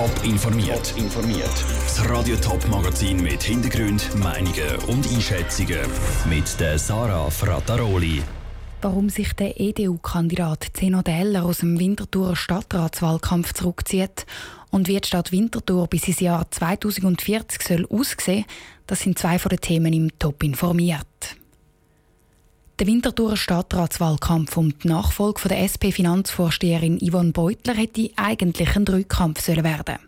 Top informiert. informiert. Das Radio Top Magazin mit Hintergrund, Meinungen und Einschätzungen mit der Sarah Frataroli. Warum sich der EDU-Kandidat Zeno Deller aus dem Winterthurer Stadtratswahlkampf zurückzieht und wie die Stadt Winterthur bis ins Jahr 2040 soll aussehen, das sind zwei von den Themen im Top informiert. Der Winterthurer Stadtratswahlkampf um die Nachfolge der SP-Finanzvorsteherin Yvonne Beutler hätte eigentlich ein Rückkampf werden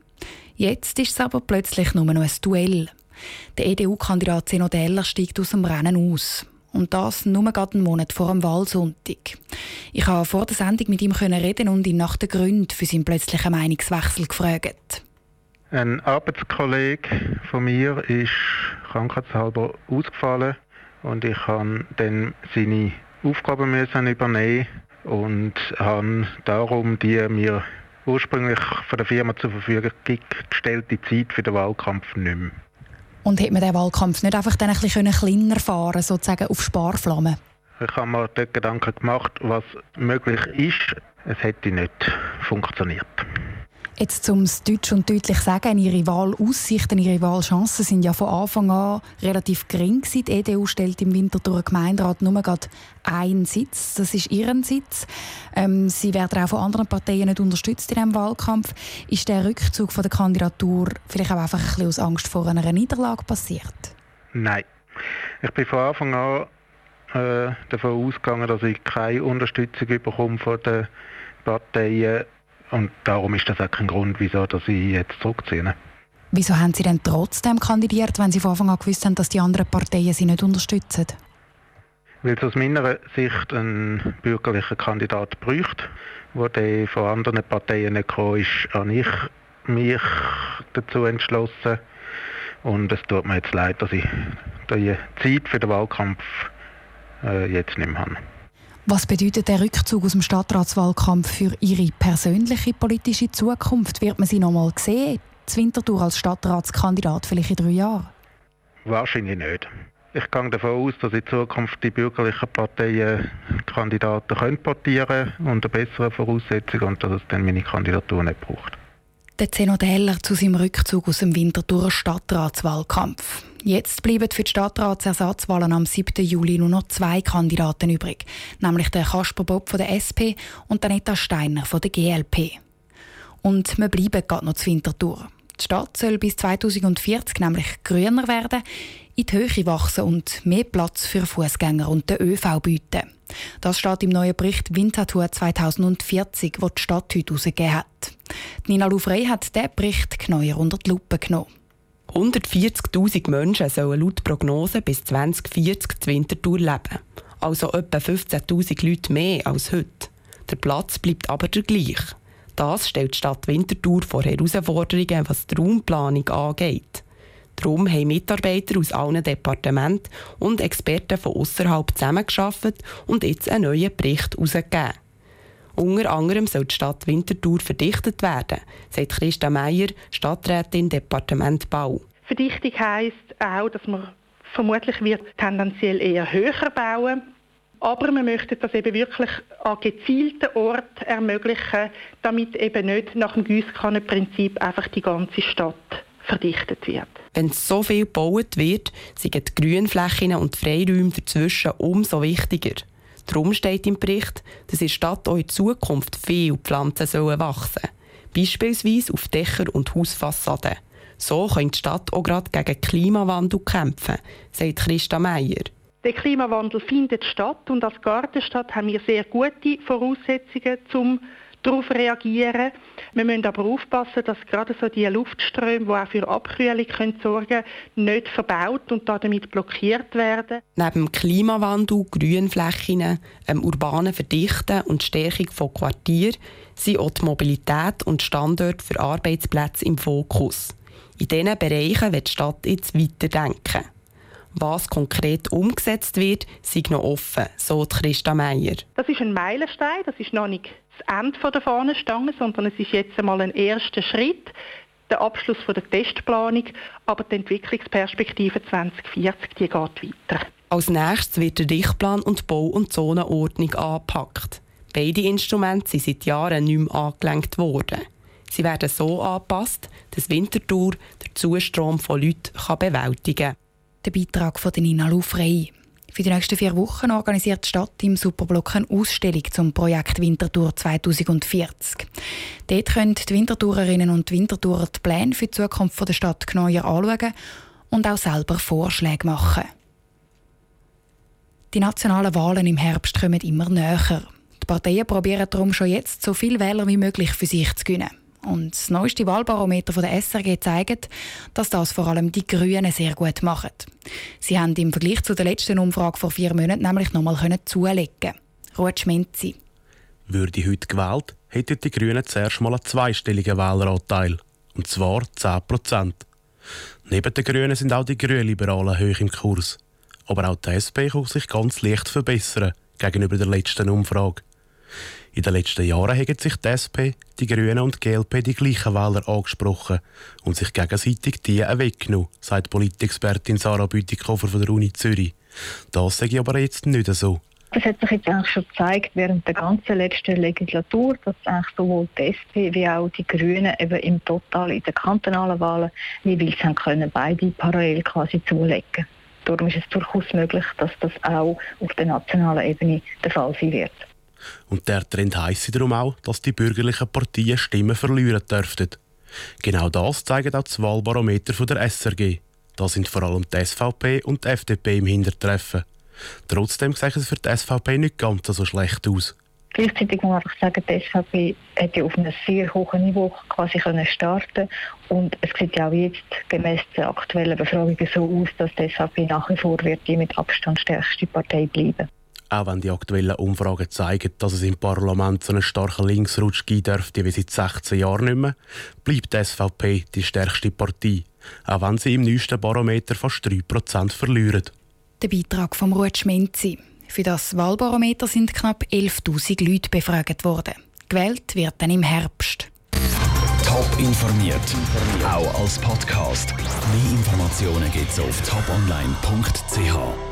Jetzt ist es aber plötzlich nur noch ein Duell. Der EDU-Kandidat Zeno Deller steigt aus dem Rennen aus. Und das nur gerade einen Monat vor dem Wahlsonntag. Ich habe vor der Sendung mit ihm reden und ihn nach den Gründen für seinen plötzlichen Meinungswechsel gefragt. Ein Arbeitskollege von mir ist krankheitshalber ausgefallen und ich habe dann seine Aufgaben müssen übernehmen und habe darum die mir ursprünglich von der Firma zur Verfügung gestellte Zeit für den Wahlkampf nicht mehr. Und hätte man den Wahlkampf nicht einfach dann ein bisschen kleiner fahren sozusagen auf Sparflammen? Ich habe mir dort Gedanken gemacht, was möglich ist. Es hätte nicht funktioniert. Jetzt zum Deutsch und deutlich sagen, Ihre Wahlaussichten, Ihre Wahlchancen sind ja von Anfang an relativ gering gewesen. Die EDU stellt im Winter durch den Gemeinderat nur gerade einen Sitz. Das ist Ihren Sitz. Ähm, Sie werden auch von anderen Parteien nicht unterstützt in diesem Wahlkampf. Ist der Rückzug von der Kandidatur vielleicht auch einfach ein bisschen aus Angst vor einer Niederlage passiert? Nein. Ich bin von Anfang an äh, davon ausgegangen, dass ich keine Unterstützung bekomme von den Parteien und darum ist das auch kein Grund, wieso dass ich jetzt zurückziehe. Wieso haben Sie denn trotzdem kandidiert, wenn Sie von Anfang an gewusst haben, dass die anderen Parteien Sie nicht unterstützen? Weil es aus meiner Sicht einen bürgerlichen Kandidat bräuchte, wo der von anderen Parteien nicht kam, ist, habe ich mich dazu entschlossen. Und es tut mir jetzt leid, dass ich die Zeit für den Wahlkampf äh, jetzt nicht mehr habe. Was bedeutet der Rückzug aus dem Stadtratswahlkampf für Ihre persönliche politische Zukunft? Wird man Sie noch mal sehen, Winterthur als Stadtratskandidat vielleicht in drei Jahren? Wahrscheinlich nicht. Ich gehe davon aus, dass in Zukunft die bürgerlichen Parteien Kandidaten können portieren und eine bessere Voraussetzung und dass es dann meine Kandidatur nicht braucht. Der Zeno Heller zu seinem Rückzug aus dem Winterthurer Stadtratswahlkampf. Jetzt bleiben für die Stadtratsersatzwahlen am 7. Juli nur noch zwei Kandidaten übrig, nämlich der Kasper Bob von der SP und Anita Steiner von der GLP. Und wir bleiben gerade noch zu Winterthur. Die Stadt soll bis 2040 nämlich grüner werden, in die Höhe wachsen und mehr Platz für Fußgänger und den ÖV bieten. Das steht im neuen Bericht Winterthur 2040, den die Stadt heute herausgegeben hat. Nina Louvre hat diesen Bericht genauer unter die Lupe genommen. 140.000 Menschen sollen laut Prognose bis 2040 zu Winterthur leben. Also etwa 15.000 Leute mehr als heute. Der Platz bleibt aber der gleiche. Das stellt die Stadt Winterthur vor Herausforderungen, was die Raumplanung angeht. Darum haben Mitarbeiter aus allen Departementen und Experten von außerhalb zusammengearbeitet und jetzt einen neuen Bericht herausgegeben. Unter anderem soll die Stadt Winterthur verdichtet werden, sagt Christa Meier, Stadträtin Departement Bau. Verdichtung heisst auch, dass man vermutlich wird tendenziell eher höher bauen aber wir möchten das eben wirklich an gezielten Orten ermöglichen, damit eben nicht nach dem Gießkannenprinzip einfach die ganze Stadt verdichtet wird. Wenn so viel gebaut wird, sind die Grünflächen und die Freiräume dazwischen umso wichtiger. Darum steht im Bericht, dass in der Stadt auch in Zukunft viele Pflanzen sollen wachsen. Beispielsweise auf Dächer und Hausfassaden. So kann die Stadt auch gerade gegen Klimawandel kämpfen, sagt Christa Meier. Der Klimawandel findet statt und als Gartenstadt haben wir sehr gute Voraussetzungen zum darauf reagieren. Wir müssen aber aufpassen, dass gerade so die Luftströme, die auch für Abkühlung können sorgen nicht verbaut und damit blockiert werden. Neben Klimawandel, Grünflächen, einem urbanen Verdichten und Stärkung von Quartieren sind auch die Mobilität und Standorte für Arbeitsplätze im Fokus. In diesen Bereichen wird die Stadt jetzt weiterdenken. Was konkret umgesetzt wird, sei noch offen, so Christa Meier. Das ist ein Meilenstein, das ist noch nicht das Ende der Fahnenstange, sondern es ist jetzt einmal ein erster Schritt, der Abschluss der Testplanung, aber die Entwicklungsperspektive 2040 die geht weiter. Als nächstes wird der Richtplan und Bau- und Zonenordnung angepackt. Beide Instrumente sind seit Jahren nicht mehr angelenkt worden. Sie werden so angepasst, dass Winterthur den Zustrom von Leuten bewältigen kann. Der Beitrag von Nina Lufrey. Für die nächsten vier Wochen organisiert die Stadt im Superblock eine Ausstellung zum Projekt Winterthur 2040. Dort können die Wintertourerinnen und Wintertourer die Pläne für die Zukunft der Stadt genauer anschauen und auch selber Vorschläge machen. Die nationalen Wahlen im Herbst kommen immer näher. Die Parteien probieren darum schon jetzt so viele Wähler wie möglich für sich zu gewinnen. Und das neueste Wahlbarometer der SRG zeigt, dass das vor allem die Grünen sehr gut machen. Sie haben im Vergleich zu der letzten Umfrage vor vier Monaten nämlich nochmal zulegen Ruth Schmenzi. Würde heute gewählt, hätten die Grünen zuerst mal einen zweistelligen Wähleranteil. Und zwar 10 Prozent. Neben den Grünen sind auch die Grünliberalen hoch im Kurs. Aber auch die SP kann sich ganz leicht verbessern gegenüber der letzten Umfrage. In den letzten Jahren haben sich die SP, die Grünen und die GLP die gleichen Wähler angesprochen und sich gegenseitig die weggenommen, sagt Politexpertin Sarah Bütikofer von der Uni Zürich. Das sage ich aber jetzt nicht so. Das hat sich jetzt eigentlich schon gezeigt während der ganzen letzten Legislatur, dass eigentlich sowohl die SP wie auch die Grünen eben im Total in den kantonalen Wahlen jeweils haben können, beide parallel quasi zulegen. Darum ist es durchaus möglich, dass das auch auf der nationalen Ebene der Fall sein wird. Und der Trend heisst darum auch, dass die bürgerlichen Partien Stimmen verlieren dürften. Genau das zeigen auch das Wahlbarometer der SRG. Da sind vor allem die SVP und die FDP im Hintertreffen. Trotzdem sieht es für die SVP nicht ganz so schlecht aus. Gleichzeitig muss man einfach sagen, die SVP hat auf einem sehr hohen Niveau quasi können starten und es sieht ja auch jetzt gemäß der aktuellen Befragungen so aus, dass die SVP nach wie vor wird die mit Abstand stärkste Partei bleiben. Auch wenn die aktuellen Umfragen zeigen, dass es im Parlament so einen starken Linksrutsch geben dürfte wie seit 16 Jahren nicht mehr, bleibt die SVP die stärkste Partei, auch wenn sie im neuesten Barometer fast 3% verlieren. Der Beitrag vom Ruth Schmenzi. Für das Wahlbarometer sind knapp 11.000 Leute befragt worden. Gewählt wird dann im Herbst. Top informiert, auch als Podcast. Mehr Informationen gibt es auf toponline.ch.